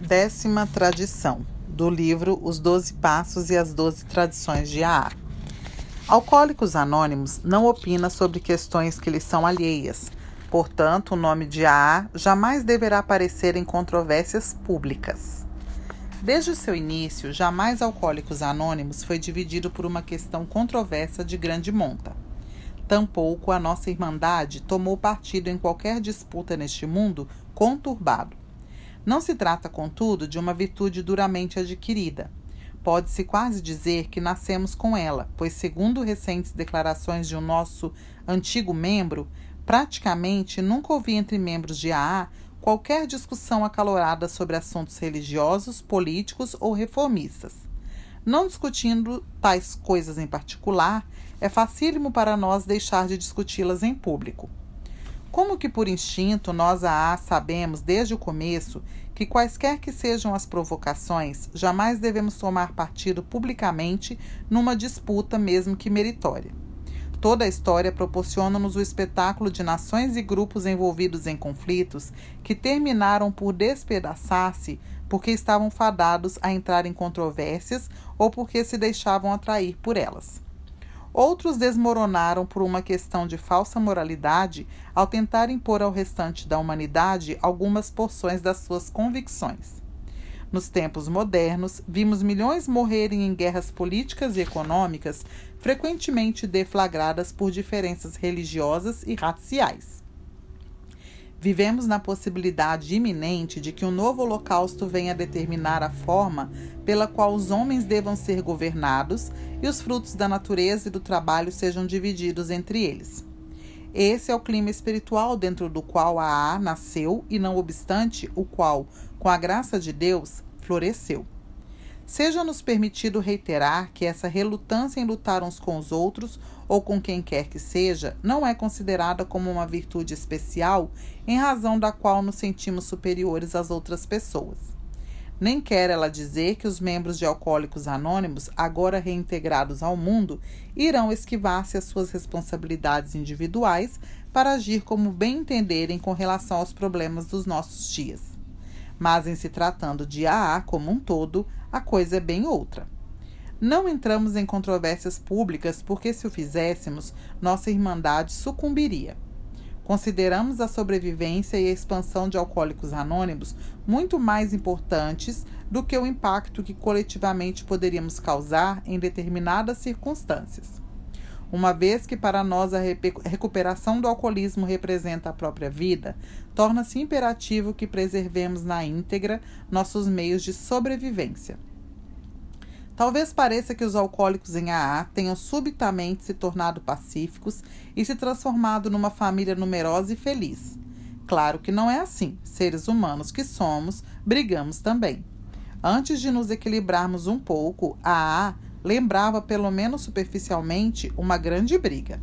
Décima tradição do livro Os Doze Passos e as Doze Tradições de AA. Alcoólicos Anônimos não opina sobre questões que lhes são alheias. Portanto, o nome de AA jamais deverá aparecer em controvérsias públicas. Desde o seu início, jamais Alcoólicos Anônimos foi dividido por uma questão controversa de grande monta. Tampouco a nossa Irmandade tomou partido em qualquer disputa neste mundo conturbado. Não se trata, contudo, de uma virtude duramente adquirida. Pode-se quase dizer que nascemos com ela, pois, segundo recentes declarações de um nosso antigo membro, praticamente nunca ouvi entre membros de AA qualquer discussão acalorada sobre assuntos religiosos, políticos ou reformistas. Não discutindo tais coisas em particular, é facílimo para nós deixar de discuti-las em público. Como que por instinto nós a sabemos desde o começo que quaisquer que sejam as provocações, jamais devemos tomar partido publicamente numa disputa mesmo que meritória. Toda a história proporciona-nos o espetáculo de nações e grupos envolvidos em conflitos que terminaram por despedaçar-se porque estavam fadados a entrar em controvérsias ou porque se deixavam atrair por elas. Outros desmoronaram por uma questão de falsa moralidade ao tentar impor ao restante da humanidade algumas porções das suas convicções. Nos tempos modernos, vimos milhões morrerem em guerras políticas e econômicas, frequentemente deflagradas por diferenças religiosas e raciais. Vivemos na possibilidade iminente de que um novo holocausto venha determinar a forma pela qual os homens devam ser governados e os frutos da natureza e do trabalho sejam divididos entre eles. Esse é o clima espiritual dentro do qual a A nasceu e, não obstante, o qual, com a graça de Deus, floresceu. Seja-nos permitido reiterar que essa relutância em lutar uns com os outros ou com quem quer que seja não é considerada como uma virtude especial em razão da qual nos sentimos superiores às outras pessoas. Nem quer ela dizer que os membros de Alcoólicos Anônimos, agora reintegrados ao mundo, irão esquivar-se às suas responsabilidades individuais para agir como bem entenderem com relação aos problemas dos nossos dias. Mas, em se tratando de AA como um todo, a coisa é bem outra. Não entramos em controvérsias públicas porque, se o fizéssemos, nossa irmandade sucumbiria. Consideramos a sobrevivência e a expansão de alcoólicos anônimos muito mais importantes do que o impacto que coletivamente poderíamos causar em determinadas circunstâncias. Uma vez que para nós a recuperação do alcoolismo representa a própria vida, torna-se imperativo que preservemos na íntegra nossos meios de sobrevivência. Talvez pareça que os alcoólicos em AA tenham subitamente se tornado pacíficos e se transformado numa família numerosa e feliz. Claro que não é assim. Seres humanos que somos, brigamos também. Antes de nos equilibrarmos um pouco, a AA lembrava, pelo menos superficialmente, uma grande briga.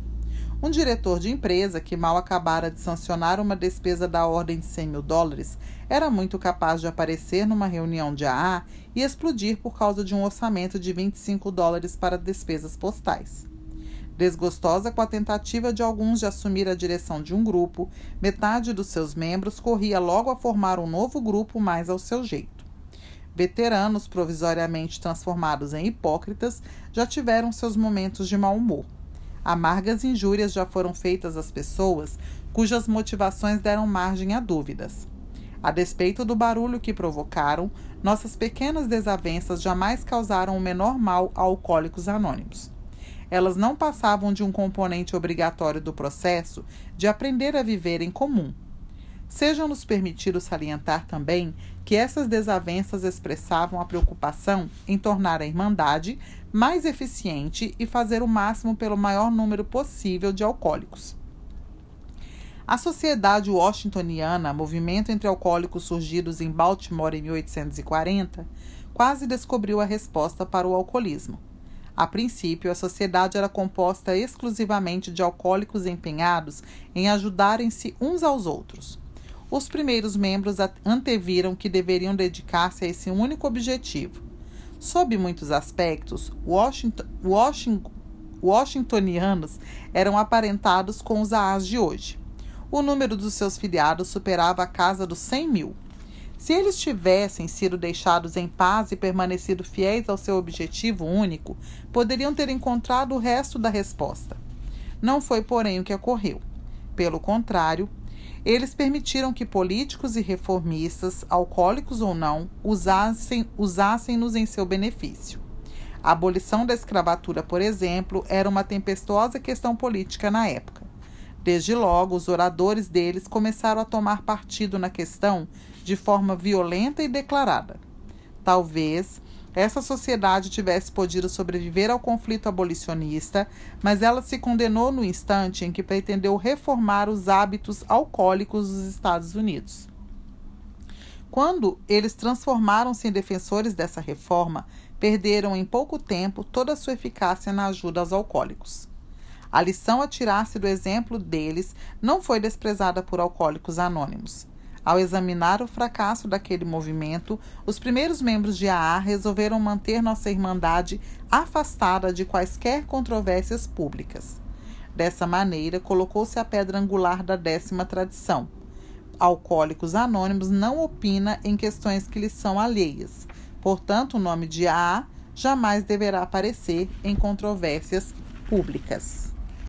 Um diretor de empresa que mal acabara de sancionar uma despesa da ordem de 100 mil dólares era muito capaz de aparecer numa reunião de AA e explodir por causa de um orçamento de 25 dólares para despesas postais. Desgostosa com a tentativa de alguns de assumir a direção de um grupo, metade dos seus membros corria logo a formar um novo grupo mais ao seu jeito. Veteranos provisoriamente transformados em hipócritas já tiveram seus momentos de mau humor. Amargas injúrias já foram feitas às pessoas cujas motivações deram margem a dúvidas. A despeito do barulho que provocaram, nossas pequenas desavenças jamais causaram o menor mal a alcoólicos anônimos. Elas não passavam de um componente obrigatório do processo de aprender a viver em comum, Sejam-nos permitidos salientar também que essas desavenças expressavam a preocupação em tornar a Irmandade mais eficiente e fazer o máximo pelo maior número possível de alcoólicos. A Sociedade Washingtoniana, movimento entre alcoólicos surgidos em Baltimore em 1840, quase descobriu a resposta para o alcoolismo. A princípio, a sociedade era composta exclusivamente de alcoólicos empenhados em ajudarem-se uns aos outros. Os primeiros membros anteviram que deveriam dedicar-se a esse único objetivo. Sob muitos aspectos, Washington, Washington, washingtonianos eram aparentados com os AAs de hoje. O número dos seus filiados superava a casa dos 100 mil. Se eles tivessem sido deixados em paz e permanecido fiéis ao seu objetivo único, poderiam ter encontrado o resto da resposta. Não foi, porém, o que ocorreu. Pelo contrário, eles permitiram que políticos e reformistas, alcoólicos ou não, usassem-nos usassem em seu benefício. A abolição da escravatura, por exemplo, era uma tempestuosa questão política na época. Desde logo, os oradores deles começaram a tomar partido na questão de forma violenta e declarada. Talvez essa sociedade tivesse podido sobreviver ao conflito abolicionista, mas ela se condenou no instante em que pretendeu reformar os hábitos alcoólicos dos Estados Unidos. Quando eles transformaram-se em defensores dessa reforma, perderam em pouco tempo toda a sua eficácia na ajuda aos alcoólicos. A lição a tirar-se do exemplo deles não foi desprezada por alcoólicos anônimos. Ao examinar o fracasso daquele movimento, os primeiros membros de AA resolveram manter nossa Irmandade afastada de quaisquer controvérsias públicas. Dessa maneira, colocou-se a pedra angular da décima tradição. Alcoólicos Anônimos não opina em questões que lhes são alheias. Portanto, o nome de AA jamais deverá aparecer em controvérsias públicas.